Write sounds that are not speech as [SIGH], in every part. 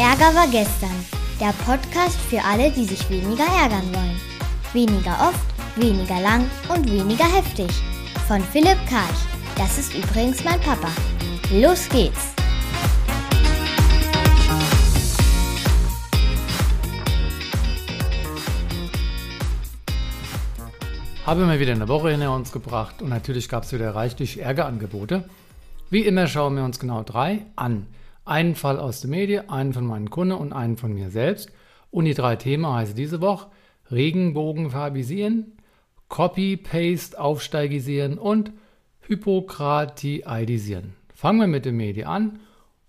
Ärger war gestern. Der Podcast für alle, die sich weniger ärgern wollen. Weniger oft, weniger lang und weniger heftig. Von Philipp Karch. Das ist übrigens mein Papa. Los geht's! Haben wir wieder eine Woche hinter uns gebracht und natürlich gab es wieder reichlich Ärgerangebote. Wie immer schauen wir uns genau drei an. Einen Fall aus der Medien, einen von meinen Kunden und einen von mir selbst. Und die drei Themen heißen diese Woche Regenbogenfarbisieren, Copy-Paste aufsteigisieren und Hypokratiidisieren. Fangen wir mit dem Medien an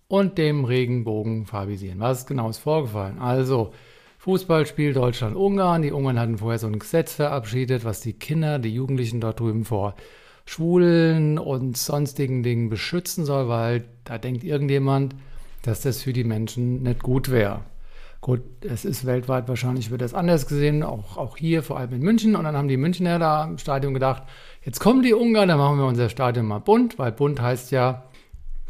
und dem Regenbogenfarbisieren. Was genau ist vorgefallen? Also, Fußballspiel Deutschland-Ungarn. Die Ungarn hatten vorher so ein Gesetz verabschiedet, was die Kinder, die Jugendlichen dort drüben vor Schwulen und sonstigen Dingen beschützen soll, weil da denkt irgendjemand, dass das für die Menschen nicht gut wäre. Gut, es ist weltweit wahrscheinlich wird das anders gesehen, auch, auch hier, vor allem in München. Und dann haben die Münchner da im Stadion gedacht, jetzt kommen die Ungarn, dann machen wir unser Stadion mal bunt, weil bunt heißt ja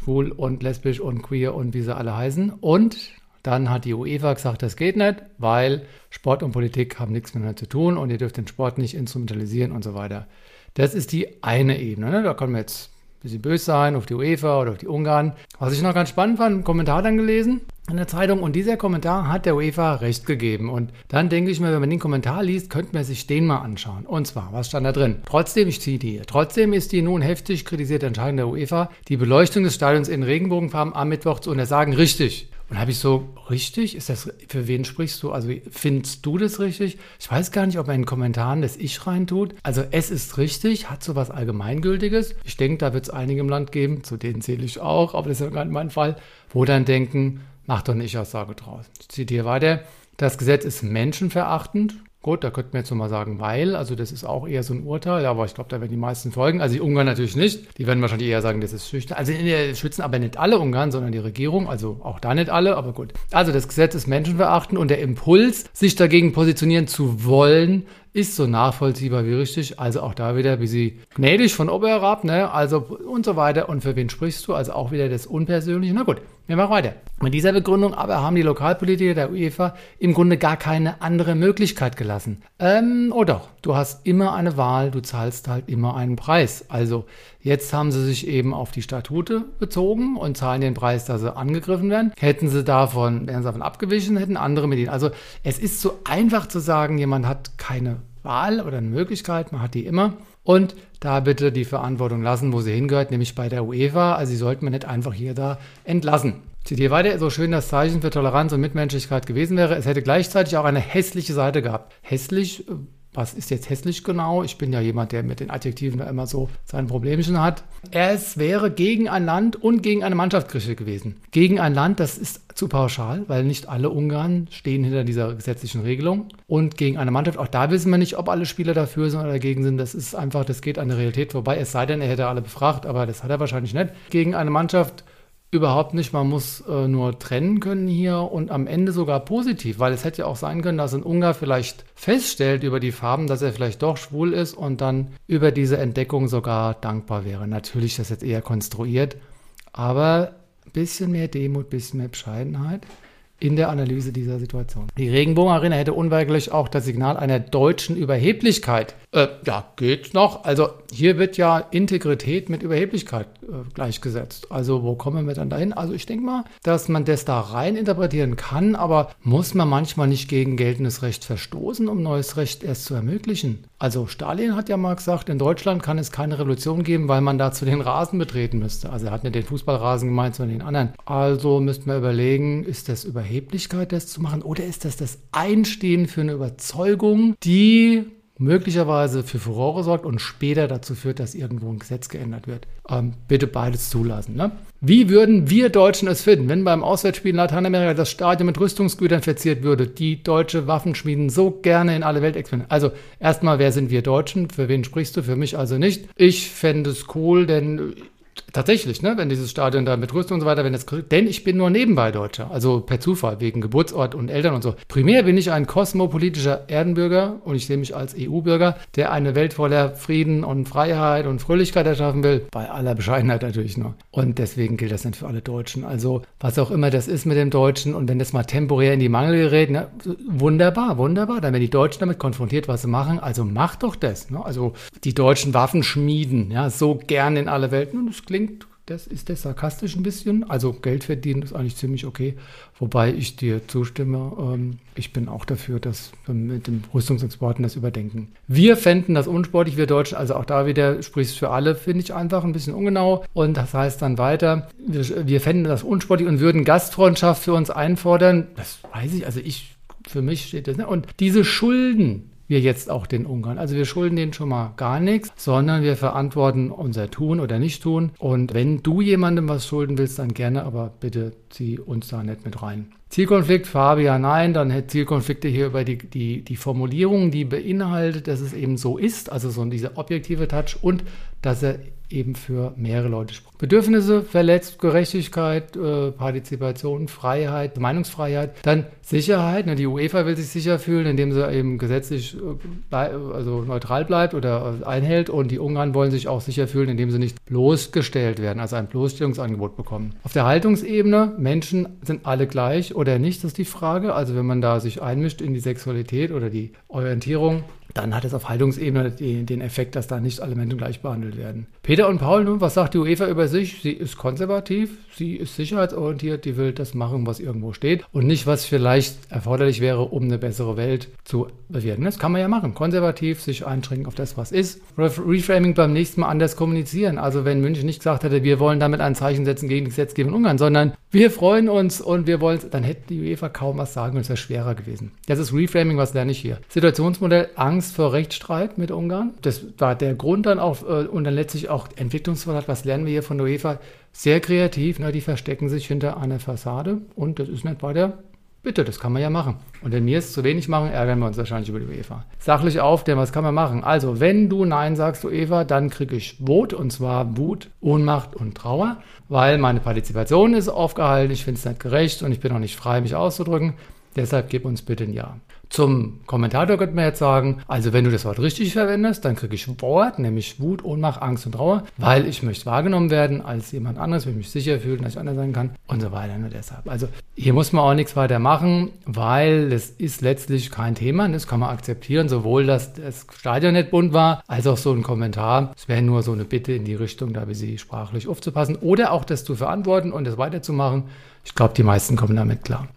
schwul und lesbisch und queer und wie sie alle heißen. Und dann hat die UEFA gesagt, das geht nicht, weil Sport und Politik haben nichts miteinander zu tun und ihr dürft den Sport nicht instrumentalisieren und so weiter. Das ist die eine Ebene. Ne? Da können wir jetzt bisschen böse sein auf die UEFA oder auf die Ungarn. Was ich noch ganz spannend fand, einen Kommentar dann gelesen in der Zeitung und dieser Kommentar hat der UEFA recht gegeben. Und dann denke ich mir, wenn man den Kommentar liest, könnte man sich den mal anschauen. Und zwar, was stand da drin? Trotzdem, ich ziehe die hier, trotzdem ist die nun heftig kritisierte Entscheidung der UEFA, die Beleuchtung des Stadions in Regenbogenfarben am Mittwoch zu untersagen, richtig. Und habe ich so, richtig? Ist das, für wen sprichst du? Also findest du das richtig? Ich weiß gar nicht, ob er in den Kommentaren das Ich reintut. Also es ist richtig, hat so was Allgemeingültiges. Ich denke, da wird es einige im Land geben, zu denen zähle ich auch, aber das ist ja gar nicht mein Fall, wo dann denken, mach doch eine Ich-Aussage draus. Ich zitiere weiter. Das Gesetz ist menschenverachtend. Gut, da könnten wir jetzt nochmal sagen, weil, also das ist auch eher so ein Urteil, aber ich glaube, da werden die meisten folgen. Also die Ungarn natürlich nicht. Die werden wahrscheinlich eher sagen, das ist schüchtern. Also in der schützen aber nicht alle Ungarn, sondern die Regierung, also auch da nicht alle, aber gut. Also das Gesetz ist menschenverachtend und der Impuls, sich dagegen positionieren zu wollen, ist so nachvollziehbar wie richtig. Also auch da wieder wie sie gnädig von oben herab, ne? Also und so weiter. Und für wen sprichst du? Also auch wieder das Unpersönliche. Na gut, wir machen weiter. Mit dieser Begründung aber haben die Lokalpolitiker der UEFA im Grunde gar keine andere Möglichkeit gelassen. Ähm, oh doch, du hast immer eine Wahl, du zahlst halt immer einen Preis. Also jetzt haben sie sich eben auf die Statute bezogen und zahlen den Preis, dass sie angegriffen werden. Hätten sie davon, wären sie davon abgewichen, hätten andere mit ihnen. Also es ist so einfach zu sagen, jemand hat keine Wahl oder eine Möglichkeit, man hat die immer. Und da bitte die Verantwortung lassen, wo sie hingehört, nämlich bei der UEFA. Also sie sollten wir nicht einfach hier da entlassen. Zitiere weiter, so schön das Zeichen für Toleranz und Mitmenschlichkeit gewesen wäre, es hätte gleichzeitig auch eine hässliche Seite gehabt. Hässlich äh, was ist jetzt hässlich genau? Ich bin ja jemand, der mit den Adjektiven da immer so sein Problemchen hat. Es wäre gegen ein Land und gegen eine Mannschaftskirche gewesen. Gegen ein Land, das ist zu pauschal, weil nicht alle Ungarn stehen hinter dieser gesetzlichen Regelung. Und gegen eine Mannschaft, auch da wissen wir nicht, ob alle Spieler dafür sind oder dagegen sind. Das ist einfach, das geht an der Realität vorbei. Es sei denn, er hätte alle befragt, aber das hat er wahrscheinlich nicht. Gegen eine Mannschaft Überhaupt nicht. Man muss äh, nur trennen können hier und am Ende sogar positiv, weil es hätte ja auch sein können, dass ein Ungar vielleicht feststellt über die Farben, dass er vielleicht doch schwul ist und dann über diese Entdeckung sogar dankbar wäre. Natürlich ist das jetzt eher konstruiert, aber ein bisschen mehr Demut, ein bisschen mehr Bescheidenheit in der Analyse dieser Situation. Die Regenbogenarena hätte unweigerlich auch das Signal einer deutschen Überheblichkeit. Äh, ja, geht noch. Also hier wird ja Integrität mit Überheblichkeit äh, gleichgesetzt. Also wo kommen wir dann dahin? Also ich denke mal, dass man das da rein interpretieren kann, aber muss man manchmal nicht gegen geltendes Recht verstoßen, um neues Recht erst zu ermöglichen? Also Stalin hat ja mal gesagt, in Deutschland kann es keine Revolution geben, weil man dazu den Rasen betreten müsste. Also er hat nicht den Fußballrasen gemeint, sondern den anderen. Also müsste man überlegen, ist das Überheblichkeit? Überheblichkeit, das zu machen? Oder ist das das Einstehen für eine Überzeugung, die möglicherweise für Furore sorgt und später dazu führt, dass irgendwo ein Gesetz geändert wird. Ähm, bitte beides zulassen. Ne? Wie würden wir Deutschen es finden, wenn beim Auswärtsspiel in Lateinamerika das Stadion mit Rüstungsgütern verziert würde, die deutsche Waffenschmieden so gerne in alle Welt exportieren? Also erstmal, wer sind wir Deutschen? Für wen sprichst du? Für mich also nicht. Ich fände es cool, denn tatsächlich, ne, wenn dieses Stadion da mit Rüstung und so weiter, wenn das, denn ich bin nur nebenbei Deutscher, also per Zufall, wegen Geburtsort und Eltern und so. Primär bin ich ein kosmopolitischer Erdenbürger und ich sehe mich als EU-Bürger, der eine Welt voller Frieden und Freiheit und Fröhlichkeit erschaffen will, bei aller Bescheidenheit natürlich nur. Und deswegen gilt das nicht für alle Deutschen. Also was auch immer das ist mit dem Deutschen und wenn das mal temporär in die Mangel gerät, ne, wunderbar, wunderbar. Dann werden die Deutschen damit konfrontiert, was sie machen. Also macht doch das. Ne? Also die deutschen Waffen schmieden, ja, so gern in alle Welten. Und es klingt das ist das sarkastisch ein bisschen. Also Geld verdienen ist eigentlich ziemlich okay. Wobei ich dir zustimme, ähm, ich bin auch dafür, dass wir mit den Rüstungsexporten das überdenken. Wir fänden das unsportlich, wir Deutschen, also auch da wieder sprichst für alle, finde ich einfach ein bisschen ungenau. Und das heißt dann weiter, wir, wir fänden das unsportlich und würden Gastfreundschaft für uns einfordern. Das weiß ich, also ich, für mich steht das. Ne? Und diese Schulden, wir jetzt auch den Ungarn. Also wir schulden denen schon mal gar nichts, sondern wir verantworten unser Tun oder Nicht-Tun. Und wenn du jemandem was schulden willst, dann gerne, aber bitte zieh uns da nicht mit rein. Zielkonflikt, ja nein, dann hätte Zielkonflikte hier über die, die, die Formulierung, die beinhaltet, dass es eben so ist, also so dieser objektive Touch und dass er eben für mehrere Leute spricht. Bedürfnisse verletzt, Gerechtigkeit, äh, Partizipation, Freiheit, Meinungsfreiheit, dann Sicherheit. Ne, die UEFA will sich sicher fühlen, indem sie eben gesetzlich äh, also neutral bleibt oder einhält und die Ungarn wollen sich auch sicher fühlen, indem sie nicht bloßgestellt werden, also ein Bloßstellungsangebot bekommen. Auf der Haltungsebene, Menschen sind alle gleich oder nicht, das ist die Frage. Also wenn man da sich einmischt in die Sexualität oder die Orientierung, dann hat es auf Haltungsebene den, Effekt, dass da nicht alle Menschen gleich behandelt werden. Peter und Paul, nun, was sagt die UEFA über sich? Sie ist konservativ, sie ist sicherheitsorientiert, die will das machen, was irgendwo steht und nicht, was vielleicht erforderlich wäre, um eine bessere Welt zu bewerten. Das kann man ja machen. Konservativ, sich einschränken auf das, was ist. Reframing beim nächsten Mal anders kommunizieren. Also wenn München nicht gesagt hätte, wir wollen damit ein Zeichen setzen gegen die Gesetzgebung in Ungarn, sondern wir freuen uns und wir wollen, dann hätte die UEFA kaum was sagen und es wäre schwerer gewesen. Das ist Reframing, was lerne ich hier. Situationsmodell, Angst vor Rechtsstreit mit Ungarn. Das war der Grund dann auch äh, und dann letztlich auch Entwicklungsvorrat. Was lernen wir hier von der UEFA? Sehr kreativ, ne? die verstecken sich hinter einer Fassade und das ist nicht weiter Bitte, das kann man ja machen. Und wenn wir es zu wenig machen, ärgern wir uns wahrscheinlich über die UEFA. Sachlich auf, denn was kann man machen? Also, wenn du Nein sagst, UEFA, dann kriege ich Wut, und zwar Wut, Ohnmacht und Trauer, weil meine Partizipation ist aufgehalten, ich finde es nicht gerecht und ich bin auch nicht frei, mich auszudrücken. Deshalb gib uns bitte ein Ja. Zum Kommentator könnte man jetzt sagen, also wenn du das Wort richtig verwendest, dann kriege ich Wort, nämlich Wut, Ohnmacht, Angst und Trauer, weil ich möchte wahrgenommen werden als jemand anderes, will mich sicher fühlen, dass ich anders sein kann und so weiter. Nur deshalb. Also hier muss man auch nichts weiter machen, weil es ist letztlich kein Thema. Das kann man akzeptieren, sowohl dass das Stadion nicht bunt war, als auch so ein Kommentar. Es wäre nur so eine Bitte in die Richtung, da wie sie sprachlich aufzupassen oder auch das zu verantworten und das weiterzumachen. Ich glaube, die meisten kommen damit klar.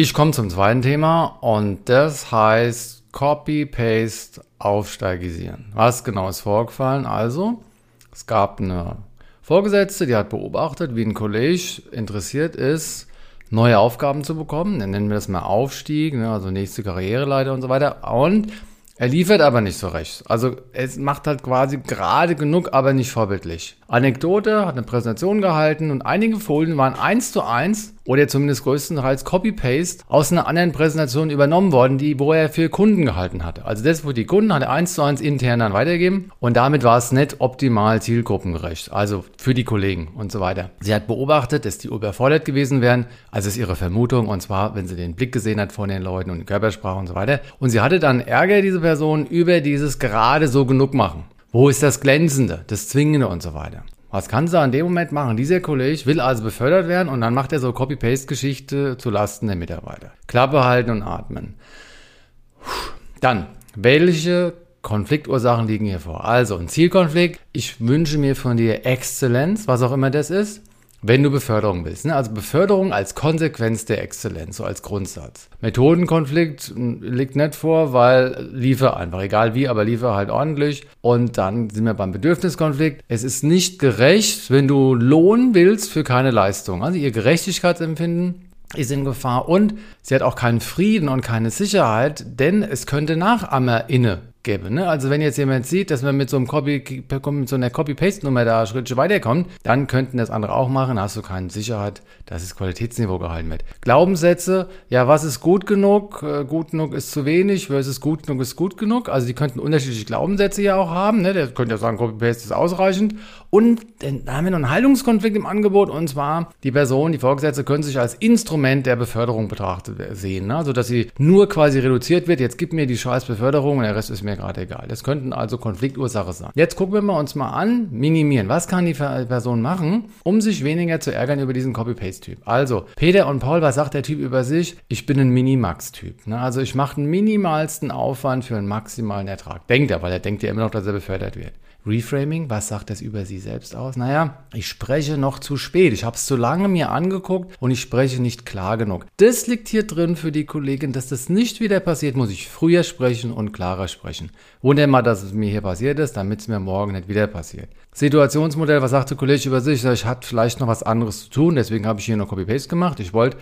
Ich komme zum zweiten Thema und das heißt Copy-Paste aufsteigisieren. Was genau ist vorgefallen? Also, es gab eine Vorgesetzte, die hat beobachtet, wie ein Kollege interessiert ist, neue Aufgaben zu bekommen. Dann nennen wir das mal Aufstieg, ne, also nächste Karriereleiter und so weiter. Und er liefert aber nicht so recht. Also es macht halt quasi gerade genug, aber nicht vorbildlich. Anekdote, hat eine Präsentation gehalten und einige Folien waren eins zu eins oder zumindest größtenteils Copy-Paste aus einer anderen Präsentation übernommen worden, die, wo er für Kunden gehalten hatte. Also das, wo die Kunden hat er eins zu eins intern dann weitergeben und damit war es nicht optimal zielgruppengerecht, also für die Kollegen und so weiter. Sie hat beobachtet, dass die überfordert gewesen wären, also ist ihre Vermutung und zwar, wenn sie den Blick gesehen hat von den Leuten und die Körpersprache und so weiter. Und sie hatte dann Ärger, diese Person, über dieses gerade so genug machen. Wo ist das Glänzende, das Zwingende und so weiter? Was kann sie an dem Moment machen? Dieser Kollege will also befördert werden und dann macht er so Copy-Paste-Geschichte zu Lasten der Mitarbeiter. Klappe halten und atmen. Dann, welche Konfliktursachen liegen hier vor? Also, ein Zielkonflikt. Ich wünsche mir von dir Exzellenz, was auch immer das ist wenn du Beförderung willst. Ne? Also Beförderung als Konsequenz der Exzellenz, so als Grundsatz. Methodenkonflikt hm, liegt nicht vor, weil liefer einfach, egal wie, aber liefer halt ordentlich. Und dann sind wir beim Bedürfniskonflikt. Es ist nicht gerecht, wenn du Lohn willst für keine Leistung. Also ihr Gerechtigkeitsempfinden ist in Gefahr und sie hat auch keinen Frieden und keine Sicherheit, denn es könnte NachahmerInne gäbe. Ne? Also wenn jetzt jemand sieht, dass man mit so, einem Copy, mit so einer Copy-Paste-Nummer da Schritte weiterkommt, dann könnten das andere auch machen, hast du keine Sicherheit, dass das Qualitätsniveau gehalten wird. Glaubenssätze, ja, was ist gut genug? Äh, gut genug ist zu wenig versus gut genug ist gut genug. Also die könnten unterschiedliche Glaubenssätze ja auch haben. Ne? Der könnte ja sagen, Copy-Paste ist ausreichend. Und dann haben wir noch einen Haltungskonflikt im Angebot und zwar die Person, die Vorgesetzte können sich als Instrument der Beförderung betrachtet sehen. Ne? Also dass sie nur quasi reduziert wird, jetzt gib mir die scheiß Beförderung und der Rest ist mir gerade egal. Das könnten also Konfliktursache sein. Jetzt gucken wir uns mal an, minimieren. Was kann die Person machen, um sich weniger zu ärgern über diesen Copy-Paste-Typ? Also, Peter und Paul, was sagt der Typ über sich? Ich bin ein Minimax-Typ. Ne? Also ich mache den minimalsten Aufwand für einen maximalen Ertrag. Denkt er, weil er denkt ja immer noch, dass er befördert wird. Reframing, was sagt das über Sie selbst aus? Naja, ich spreche noch zu spät. Ich habe es zu lange mir angeguckt und ich spreche nicht klar genug. Das liegt hier drin für die Kollegin, dass das nicht wieder passiert, muss ich früher sprechen und klarer sprechen. Wunder mal, dass es mir hier passiert ist, damit es mir morgen nicht wieder passiert. Situationsmodell, was sagt der Kollege über sich? Ich hatte vielleicht noch was anderes zu tun, deswegen habe ich hier noch Copy-Paste gemacht. Ich wollte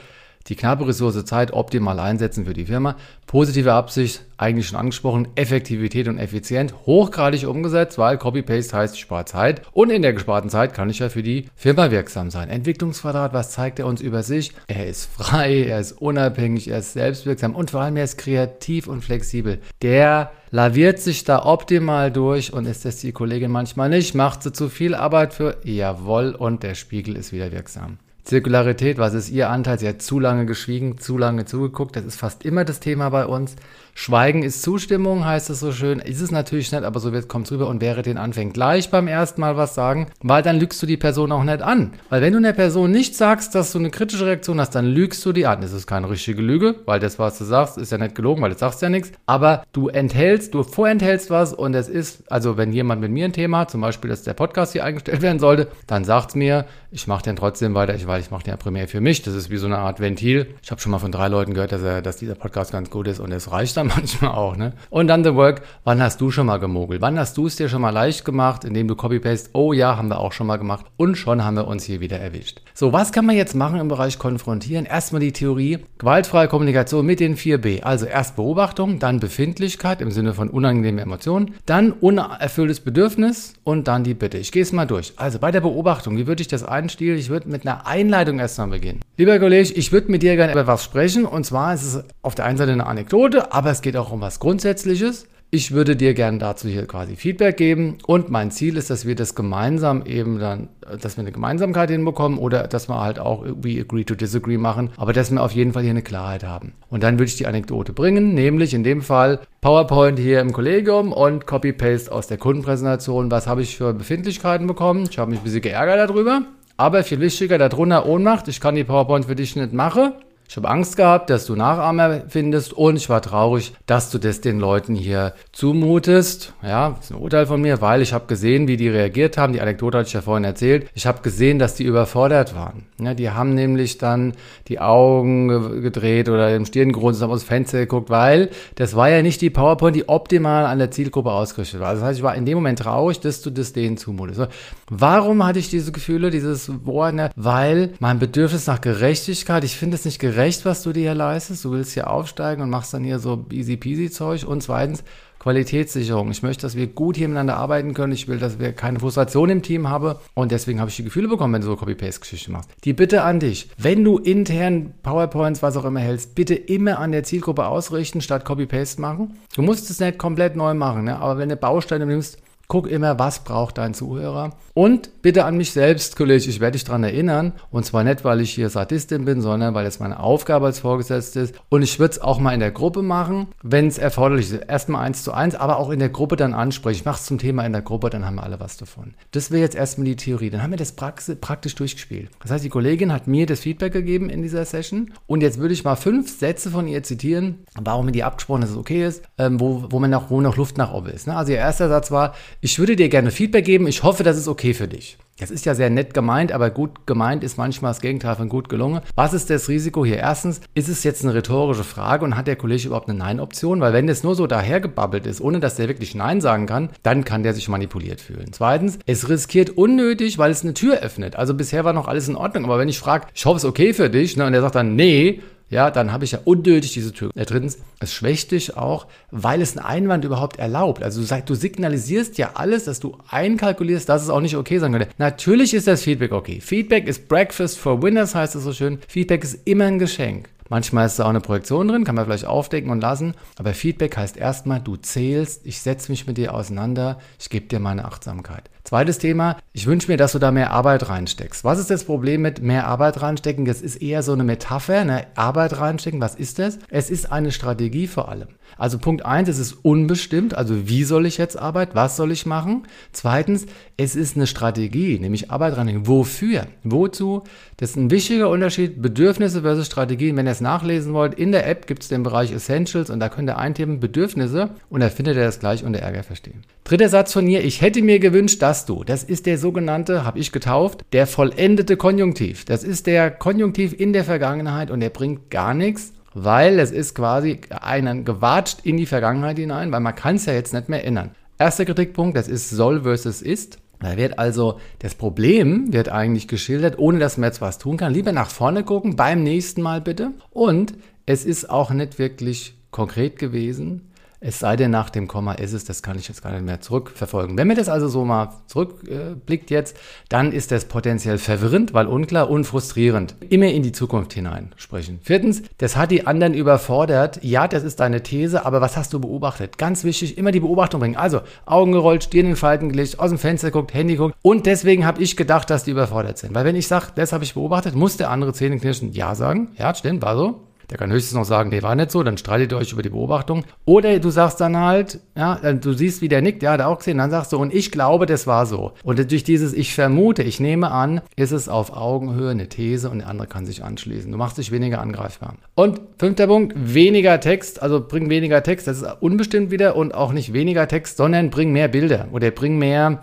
die knappe Ressource Zeit optimal einsetzen für die Firma. Positive Absicht, eigentlich schon angesprochen, Effektivität und Effizienz, hochgradig umgesetzt, weil Copy-Paste heißt, ich spare Zeit. Und in der gesparten Zeit kann ich ja für die Firma wirksam sein. Entwicklungsquadrat, was zeigt er uns über sich? Er ist frei, er ist unabhängig, er ist selbstwirksam und vor allem er ist kreativ und flexibel. Der laviert sich da optimal durch und ist das die Kollegin manchmal nicht, macht sie zu viel Arbeit für, jawohl, und der Spiegel ist wieder wirksam. Zirkularität, was ist Ihr Anteil? Sie hat zu lange geschwiegen, zu lange zugeguckt. Das ist fast immer das Thema bei uns. Schweigen ist Zustimmung, heißt es so schön. Ist es natürlich nicht, aber so wird kommt rüber und wäre den anfängt gleich beim ersten Mal was sagen, weil dann lügst du die Person auch nicht an. Weil wenn du einer Person nicht sagst, dass du eine kritische Reaktion hast, dann lügst du die an. Das ist keine richtige Lüge, weil das, was du sagst, ist ja nicht gelogen, weil du sagst ja nichts. Aber du enthältst, du vorenthältst was und es ist, also wenn jemand mit mir ein Thema hat, zum Beispiel, dass der Podcast hier eingestellt werden sollte, dann sagt's mir, ich mache den trotzdem weiter, ich, weil ich mache den ja primär für mich. Das ist wie so eine Art Ventil. Ich habe schon mal von drei Leuten gehört, dass, er, dass dieser Podcast ganz gut ist und es reicht dann [LAUGHS] manchmal auch. Ne? Und dann The Work, wann hast du schon mal gemogelt? Wann hast du es dir schon mal leicht gemacht, indem du Copy-Paste, oh ja, haben wir auch schon mal gemacht und schon haben wir uns hier wieder erwischt. So, was kann man jetzt machen im Bereich Konfrontieren? Erstmal die Theorie, gewaltfreie Kommunikation mit den 4B. Also erst Beobachtung, dann Befindlichkeit im Sinne von unangenehmen Emotionen, dann unerfülltes Bedürfnis und dann die Bitte. Ich gehe es mal durch. Also bei der Beobachtung, wie würde ich das einstielen? Ich würde mit einer Einleitung erstmal beginnen. Lieber Kollege, ich würde mit dir gerne über was sprechen und zwar ist es auf der einen Seite eine Anekdote, aber es geht auch um was Grundsätzliches. Ich würde dir gerne dazu hier quasi Feedback geben und mein Ziel ist, dass wir das gemeinsam eben dann, dass wir eine Gemeinsamkeit hinbekommen oder dass wir halt auch irgendwie agree to disagree machen, aber dass wir auf jeden Fall hier eine Klarheit haben. Und dann würde ich die Anekdote bringen, nämlich in dem Fall PowerPoint hier im Kollegium und Copy-Paste aus der Kundenpräsentation. Was habe ich für Befindlichkeiten bekommen? Ich habe mich ein bisschen geärgert darüber. Aber viel wichtiger, darunter Ohnmacht. Ich kann die PowerPoint für dich nicht machen. Ich habe Angst gehabt, dass du Nachahmer findest und ich war traurig, dass du das den Leuten hier zumutest. Ja, das ist ein Urteil von mir, weil ich habe gesehen, wie die reagiert haben. Die Anekdote hatte ich ja vorhin erzählt. Ich habe gesehen, dass die überfordert waren. Ja, die haben nämlich dann die Augen gedreht oder im Stirngrund haben aus dem Fenster geguckt, weil das war ja nicht die PowerPoint, die optimal an der Zielgruppe ausgerichtet war. Das heißt, ich war in dem Moment traurig, dass du das denen zumutest. Warum hatte ich diese Gefühle, dieses Wort? Ne? Weil mein Bedürfnis nach Gerechtigkeit, ich finde es nicht gerecht, gerecht, was du dir hier leistest. Du willst hier aufsteigen und machst dann hier so easy peasy Zeug. Und zweitens, Qualitätssicherung. Ich möchte, dass wir gut hier miteinander arbeiten können. Ich will, dass wir keine Frustration im Team haben. Und deswegen habe ich die Gefühle bekommen, wenn du so Copy-Paste-Geschichte machst. Die Bitte an dich, wenn du intern PowerPoints, was auch immer hältst, bitte immer an der Zielgruppe ausrichten, statt Copy-Paste machen. Du musst es nicht komplett neu machen, ne? aber wenn du Bausteine nimmst, Guck immer, was braucht dein Zuhörer. Und bitte an mich selbst, Kollege, ich werde dich daran erinnern. Und zwar nicht, weil ich hier Sadistin bin, sondern weil es meine Aufgabe als Vorgesetzte ist. Und ich würde es auch mal in der Gruppe machen, wenn es erforderlich ist. Erstmal eins zu eins, aber auch in der Gruppe dann ansprechen. Ich mache es zum Thema in der Gruppe, dann haben wir alle was davon. Das wäre jetzt erstmal die Theorie. Dann haben wir das praktisch durchgespielt. Das heißt, die Kollegin hat mir das Feedback gegeben in dieser Session. Und jetzt würde ich mal fünf Sätze von ihr zitieren, warum mit ihr abgesprochen, dass es okay ist, ähm, wo, wo, man noch, wo noch Luft nach oben ist. Ne? Also ihr erster Satz war, ich würde dir gerne Feedback geben. Ich hoffe, das ist okay für dich. Das ist ja sehr nett gemeint, aber gut gemeint ist manchmal das Gegenteil von gut gelungen. Was ist das Risiko hier? Erstens, ist es jetzt eine rhetorische Frage und hat der Kollege überhaupt eine Nein-Option? Weil wenn das nur so dahergebabbelt ist, ohne dass der wirklich Nein sagen kann, dann kann der sich manipuliert fühlen. Zweitens, es riskiert unnötig, weil es eine Tür öffnet. Also bisher war noch alles in Ordnung, aber wenn ich frage, ich hoffe, es ist okay für dich, ne, und der sagt dann, nee, ja, dann habe ich ja unnötig diese Tür. Ja, drittens, es schwächt dich auch, weil es einen Einwand überhaupt erlaubt. Also du, du signalisierst ja alles, dass du einkalkulierst, dass es auch nicht okay sein könnte. Natürlich ist das Feedback okay. Feedback ist Breakfast for Winners, heißt es so schön. Feedback ist immer ein Geschenk. Manchmal ist da auch eine Projektion drin, kann man vielleicht aufdecken und lassen. Aber Feedback heißt erstmal, du zählst, ich setze mich mit dir auseinander, ich gebe dir meine Achtsamkeit. Zweites Thema, ich wünsche mir, dass du da mehr Arbeit reinsteckst. Was ist das Problem mit mehr Arbeit reinstecken? Das ist eher so eine Metapher, ne? Arbeit reinstecken, was ist das? Es ist eine Strategie vor allem. Also Punkt eins, es ist unbestimmt, also wie soll ich jetzt arbeiten, was soll ich machen? Zweitens, es ist eine Strategie, nämlich Arbeit reinstecken. Wofür? Wozu? Das ist ein wichtiger Unterschied, Bedürfnisse versus Strategien. Wenn ihr es nachlesen wollt, in der App gibt es den Bereich Essentials und da könnt ihr eintippen Bedürfnisse und da findet ihr das gleich unter Ärger verstehen. Dritter Satz von mir, ich hätte mir gewünscht, dass du, das ist der sogenannte, habe ich getauft, der vollendete Konjunktiv. Das ist der Konjunktiv in der Vergangenheit und der bringt gar nichts, weil es ist quasi einen gewatscht in die Vergangenheit hinein, weil man kann es ja jetzt nicht mehr ändern. Erster Kritikpunkt, das ist soll versus ist. Da wird also das Problem wird eigentlich geschildert, ohne dass man jetzt was tun kann. Lieber nach vorne gucken, beim nächsten Mal bitte. Und es ist auch nicht wirklich konkret gewesen. Es sei denn, nach dem Komma ist es, das kann ich jetzt gar nicht mehr zurückverfolgen. Wenn mir das also so mal zurückblickt jetzt, dann ist das potenziell verwirrend, weil unklar und frustrierend. Immer in die Zukunft hinein sprechen. Viertens, das hat die anderen überfordert. Ja, das ist deine These, aber was hast du beobachtet? Ganz wichtig, immer die Beobachtung bringen. Also, Augen gerollt, Stirn in Falten gelegt, aus dem Fenster guckt, Handy guckt. Und deswegen habe ich gedacht, dass die überfordert sind. Weil wenn ich sage, das habe ich beobachtet, muss der andere Zähne knirschen, ja sagen. Ja, stimmt, war so. Der kann höchstens noch sagen, nee, war nicht so, dann streitet ihr euch über die Beobachtung. Oder du sagst dann halt, ja, du siehst, wie der nickt, ja, hat er auch gesehen, dann sagst du, und ich glaube, das war so. Und durch dieses Ich vermute, ich nehme an, ist es auf Augenhöhe eine These und der andere kann sich anschließen. Du machst dich weniger angreifbar. Und fünfter Punkt, weniger Text, also bring weniger Text, das ist unbestimmt wieder und auch nicht weniger Text, sondern bring mehr Bilder oder bring mehr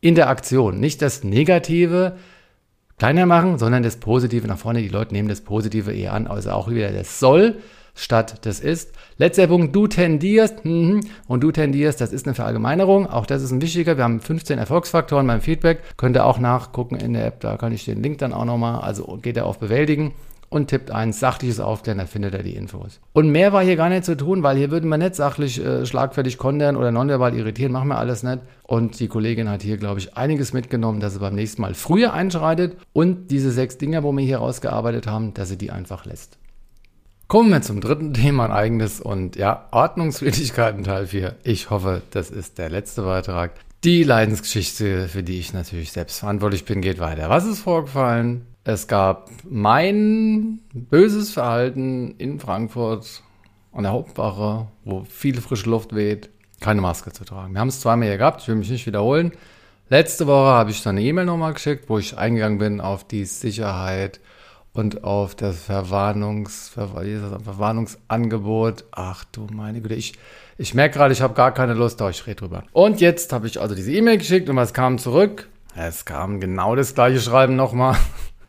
Interaktion. Nicht das Negative, kleiner machen, sondern das Positive nach vorne. Die Leute nehmen das Positive eher an, also auch wieder das soll statt das ist. Letzter Punkt, du tendierst mhm, und du tendierst, das ist eine Verallgemeinerung. Auch das ist ein wichtiger. Wir haben 15 Erfolgsfaktoren beim Feedback. Könnt ihr auch nachgucken in der App, da kann ich den Link dann auch nochmal, also geht er auf Bewältigen und tippt ein sachliches Aufklären, da findet er die Infos. Und mehr war hier gar nicht zu tun, weil hier würden wir nicht sachlich äh, schlagfertig kontern oder nonverbal irritieren, machen wir alles nicht. Und die Kollegin hat hier, glaube ich, einiges mitgenommen, dass sie beim nächsten Mal früher einschreitet und diese sechs Dinger, wo wir hier rausgearbeitet haben, dass sie die einfach lässt. Kommen wir zum dritten Thema, ein eigenes und ja, Ordnungswidrigkeiten Teil 4. Ich hoffe, das ist der letzte Beitrag. Die Leidensgeschichte, für die ich natürlich selbst verantwortlich bin, geht weiter. Was ist vorgefallen? Es gab mein böses Verhalten in Frankfurt an der Hauptwache, wo viel frische Luft weht, keine Maske zu tragen. Wir haben es zweimal hier gehabt, ich will mich nicht wiederholen. Letzte Woche habe ich dann eine E-Mail nochmal geschickt, wo ich eingegangen bin auf die Sicherheit und auf das Verwarnungs, Verwarnungsangebot. Ach du meine Güte, ich, ich merke gerade, ich habe gar keine Lust, da ich rede drüber. Und jetzt habe ich also diese E-Mail geschickt und was kam zurück? Es kam genau das gleiche Schreiben nochmal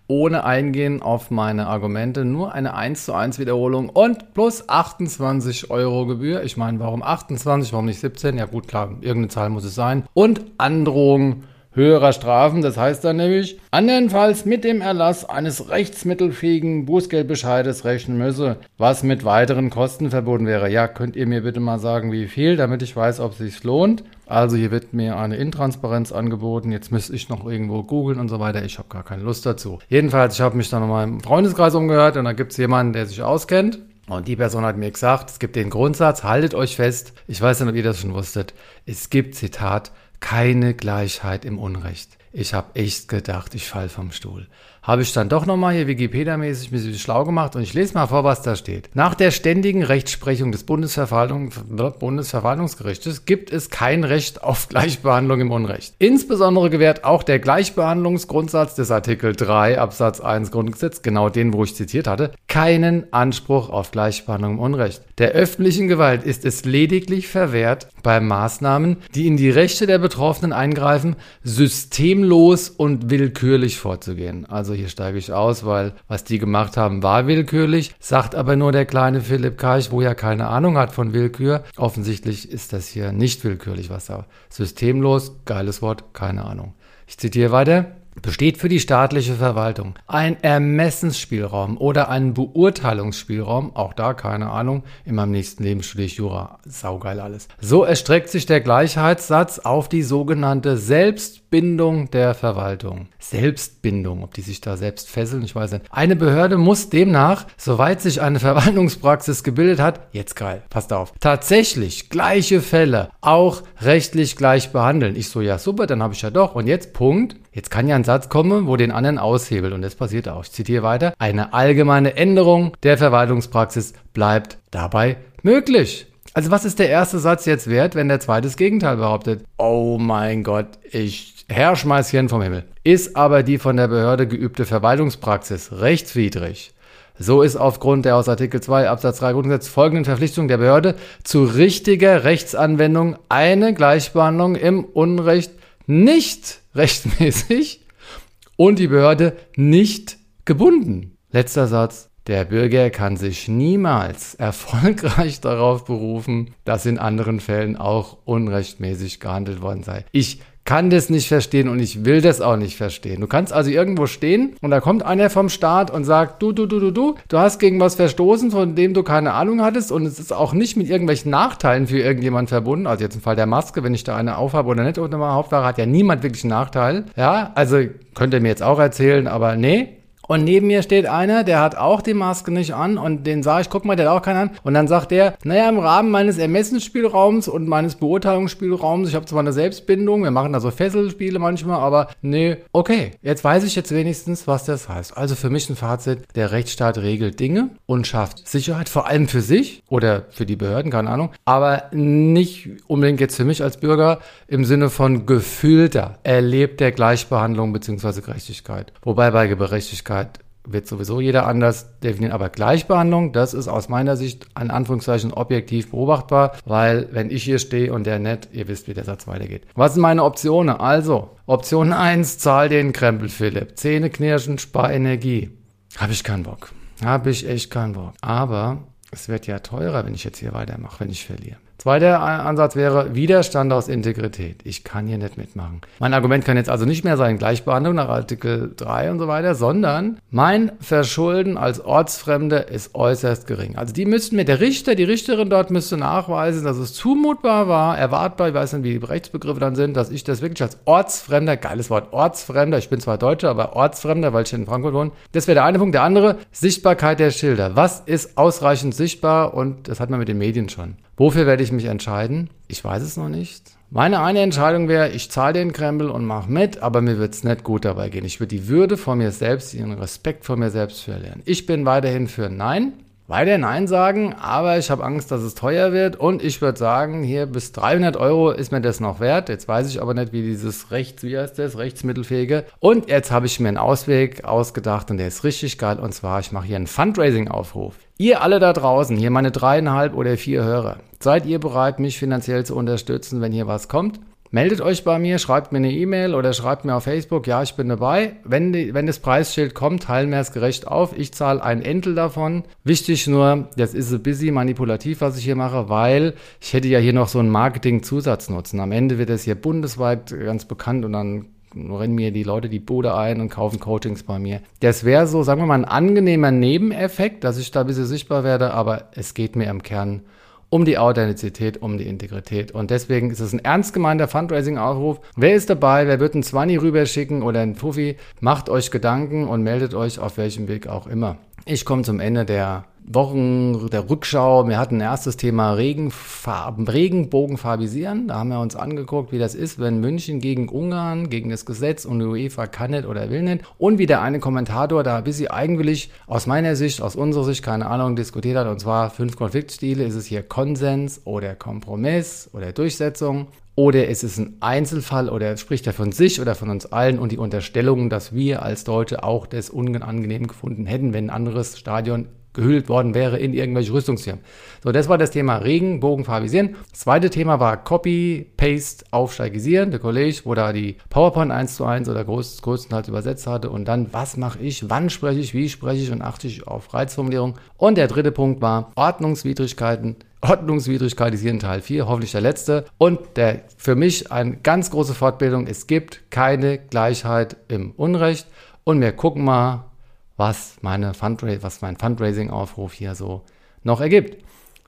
ohne Eingehen auf meine Argumente, nur eine 1 zu 1 Wiederholung und plus 28 Euro Gebühr. Ich meine, warum 28, warum nicht 17? Ja gut, klar, irgendeine Zahl muss es sein. Und Androhung höherer Strafen. Das heißt dann nämlich, andernfalls mit dem Erlass eines rechtsmittelfähigen Bußgeldbescheides rechnen müsse, was mit weiteren Kosten verbunden wäre. Ja, könnt ihr mir bitte mal sagen, wie viel, damit ich weiß, ob es sich lohnt. Also hier wird mir eine Intransparenz angeboten. Jetzt müsste ich noch irgendwo googeln und so weiter. Ich habe gar keine Lust dazu. Jedenfalls, ich habe mich dann nochmal im Freundeskreis umgehört und da gibt es jemanden, der sich auskennt. Und die Person hat mir gesagt, es gibt den Grundsatz, haltet euch fest, ich weiß nicht, ob ihr das schon wusstet, es gibt, Zitat, keine Gleichheit im Unrecht. Ich habe echt gedacht, ich fall vom Stuhl habe ich dann doch nochmal hier Wikipedia-mäßig ein bisschen schlau gemacht und ich lese mal vor, was da steht. Nach der ständigen Rechtsprechung des Bundesverwaltung, Bundesverwaltungsgerichtes gibt es kein Recht auf Gleichbehandlung im Unrecht. Insbesondere gewährt auch der Gleichbehandlungsgrundsatz des Artikel 3 Absatz 1 Grundgesetz, genau den, wo ich zitiert hatte, keinen Anspruch auf Gleichbehandlung im Unrecht. Der öffentlichen Gewalt ist es lediglich verwehrt, bei Maßnahmen, die in die Rechte der Betroffenen eingreifen, systemlos und willkürlich vorzugehen. Also hier steige ich aus, weil was die gemacht haben, war willkürlich, sagt aber nur der kleine Philipp Karch, wo ja keine Ahnung hat von Willkür. Offensichtlich ist das hier nicht willkürlich, was da systemlos, geiles Wort, keine Ahnung. Ich zitiere weiter. besteht für die staatliche Verwaltung ein Ermessensspielraum oder ein Beurteilungsspielraum, auch da keine Ahnung, in meinem nächsten Leben studiere ich Jura, saugeil alles. So erstreckt sich der Gleichheitssatz auf die sogenannte Selbstbindung der Verwaltung. Selbstbindung, ob die sich da selbst fesseln, ich weiß nicht. Eine Behörde muss demnach, soweit sich eine [LAUGHS] Verwaltungspraxis gebildet hat, jetzt geil, passt auf, tatsächlich gleiche Fälle auch rechtlich gleich behandeln. Ich so, ja super, dann habe ich ja doch. Und jetzt Punkt, Jetzt kann ja ein Satz kommen, wo den anderen aushebelt und das passiert auch. Ich zitiere weiter. Eine allgemeine Änderung der Verwaltungspraxis bleibt dabei möglich. Also was ist der erste Satz jetzt wert, wenn der zweite das Gegenteil behauptet? Oh mein Gott, ich Herrschmeißchen vom Himmel. Ist aber die von der Behörde geübte Verwaltungspraxis rechtswidrig? So ist aufgrund der aus Artikel 2 Absatz 3 Grundgesetz folgenden Verpflichtung der Behörde zu richtiger Rechtsanwendung eine Gleichbehandlung im Unrecht nicht rechtmäßig und die Behörde nicht gebunden. Letzter Satz. Der Bürger kann sich niemals erfolgreich darauf berufen, dass in anderen Fällen auch unrechtmäßig gehandelt worden sei. Ich kann das nicht verstehen und ich will das auch nicht verstehen. Du kannst also irgendwo stehen und da kommt einer vom Staat und sagt, du, du, du, du, du, du hast gegen was verstoßen, von dem du keine Ahnung hattest und es ist auch nicht mit irgendwelchen Nachteilen für irgendjemand verbunden. Also jetzt im Fall der Maske, wenn ich da eine aufhabe oder nicht unter meiner Hauptware, hat ja niemand wirklich einen Nachteil. Ja, also könnt ihr mir jetzt auch erzählen, aber nee, und neben mir steht einer, der hat auch die Maske nicht an und den sage ich, guck mal, der hat auch keinen an. Und dann sagt der, naja, im Rahmen meines Ermessensspielraums und meines Beurteilungsspielraums, ich habe zwar eine Selbstbindung, wir machen da so Fesselspiele manchmal, aber nee, okay, jetzt weiß ich jetzt wenigstens, was das heißt. Also für mich ein Fazit, der Rechtsstaat regelt Dinge und schafft Sicherheit, vor allem für sich oder für die Behörden, keine Ahnung, aber nicht unbedingt jetzt für mich als Bürger im Sinne von gefühlter, erlebter Gleichbehandlung bzw. Gerechtigkeit. Wobei bei Gerechtigkeit Gerechtigkeit wird sowieso jeder anders definieren, aber Gleichbehandlung, das ist aus meiner Sicht an Anführungszeichen objektiv beobachtbar, weil wenn ich hier stehe und der nicht, ihr wisst, wie der Satz weitergeht. Was sind meine Optionen? Also, Option 1, zahl den Krempel, Philipp. Zähne knirschen, spar Energie. Habe ich keinen Bock. Habe ich echt keinen Bock. Aber es wird ja teurer, wenn ich jetzt hier weitermache, wenn ich verliere. Zweiter Ansatz wäre Widerstand aus Integrität. Ich kann hier nicht mitmachen. Mein Argument kann jetzt also nicht mehr sein Gleichbehandlung nach Artikel 3 und so weiter, sondern mein Verschulden als Ortsfremder ist äußerst gering. Also die müssten mir, der Richter, die Richterin dort müsste nachweisen, dass es zumutbar war, erwartbar, ich weiß nicht, wie die Rechtsbegriffe dann sind, dass ich das wirklich als Ortsfremder, geiles Wort, Ortsfremder, ich bin zwar Deutscher, aber Ortsfremder, weil ich in Frankfurt wohne. Das wäre der eine Punkt. Der andere, Sichtbarkeit der Schilder. Was ist ausreichend sichtbar? Und das hat man mit den Medien schon. Wofür werde ich mich entscheiden? Ich weiß es noch nicht. Meine eine Entscheidung wäre, ich zahle den Krempel und mache mit, aber mir wird es nicht gut dabei gehen. Ich würde die Würde vor mir selbst, den Respekt vor mir selbst verlieren. Ich bin weiterhin für Nein. Weiter Nein sagen, aber ich habe Angst, dass es teuer wird und ich würde sagen, hier bis 300 Euro ist mir das noch wert. Jetzt weiß ich aber nicht, wie dieses Rechts, wie heißt das, Rechtsmittelfähige. Und jetzt habe ich mir einen Ausweg ausgedacht und der ist richtig geil und zwar, ich mache hier einen Fundraising-Aufruf. Ihr alle da draußen, hier meine dreieinhalb oder vier Hörer, seid ihr bereit, mich finanziell zu unterstützen, wenn hier was kommt? Meldet euch bei mir, schreibt mir eine E-Mail oder schreibt mir auf Facebook, ja, ich bin dabei. Wenn, die, wenn das Preisschild kommt, teilen wir es gerecht auf. Ich zahle ein Entel davon. Wichtig nur, das ist ein bisschen manipulativ, was ich hier mache, weil ich hätte ja hier noch so einen Marketing-Zusatznutzen. Am Ende wird es hier bundesweit ganz bekannt und dann rennen mir die Leute die Bude ein und kaufen Coachings bei mir. Das wäre so, sagen wir mal, ein angenehmer Nebeneffekt, dass ich da ein bisschen sichtbar werde, aber es geht mir im Kern um die Authentizität, um die Integrität. Und deswegen ist es ein ernst gemeinter Fundraising-Aufruf. Wer ist dabei? Wer wird einen 20 rüberschicken oder einen Fuffi? Macht euch Gedanken und meldet euch auf welchem Weg auch immer. Ich komme zum Ende der Wochen der Rückschau. Wir hatten ein erstes Thema Regenfarben, Regenbogenfarbisieren. Da haben wir uns angeguckt, wie das ist, wenn München gegen Ungarn, gegen das Gesetz und die UEFA kann nicht oder will nicht. Und wie der eine Kommentator da ein bisschen eigenwillig aus meiner Sicht, aus unserer Sicht, keine Ahnung, diskutiert hat. Und zwar fünf Konfliktstile. Ist es hier Konsens oder Kompromiss oder Durchsetzung? Oder ist es ein Einzelfall oder spricht er von sich oder von uns allen und die Unterstellung, dass wir als Deutsche auch das unangenehm gefunden hätten, wenn ein anderes Stadion gehüllt worden wäre in irgendwelche Rüstungsfirmen. So, das war das Thema Regenbogenfarbisieren. Das zweite Thema war Copy, Paste, Aufsteigisieren. Der Kollege, wo da die PowerPoint 1 zu 1 oder groß, größtenteils übersetzt hatte. Und dann, was mache ich, wann spreche ich, wie spreche ich und achte ich auf Reizformulierung. Und der dritte Punkt war Ordnungswidrigkeiten Ordnungswidrigkeit ist hier in Teil 4, hoffentlich der letzte. Und der für mich eine ganz große Fortbildung, es gibt keine Gleichheit im Unrecht. Und wir gucken mal, was, meine Fundra was mein Fundraising-Aufruf hier so noch ergibt.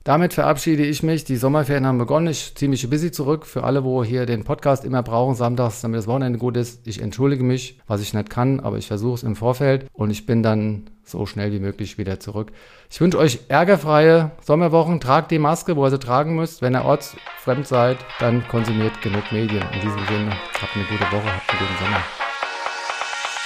Damit verabschiede ich mich. Die Sommerferien haben begonnen. Ich ziehe mich bisschen zurück. Für alle, wo hier den Podcast immer brauchen, samstags, damit das Wochenende gut ist. Ich entschuldige mich, was ich nicht kann, aber ich versuche es im Vorfeld und ich bin dann so schnell wie möglich wieder zurück. Ich wünsche euch ärgerfreie Sommerwochen. Tragt die Maske, wo ihr sie tragen müsst. Wenn ihr ortsfremd seid, dann konsumiert genug Medien. In diesem Sinne, habt eine gute Woche, habt einen guten Sommer.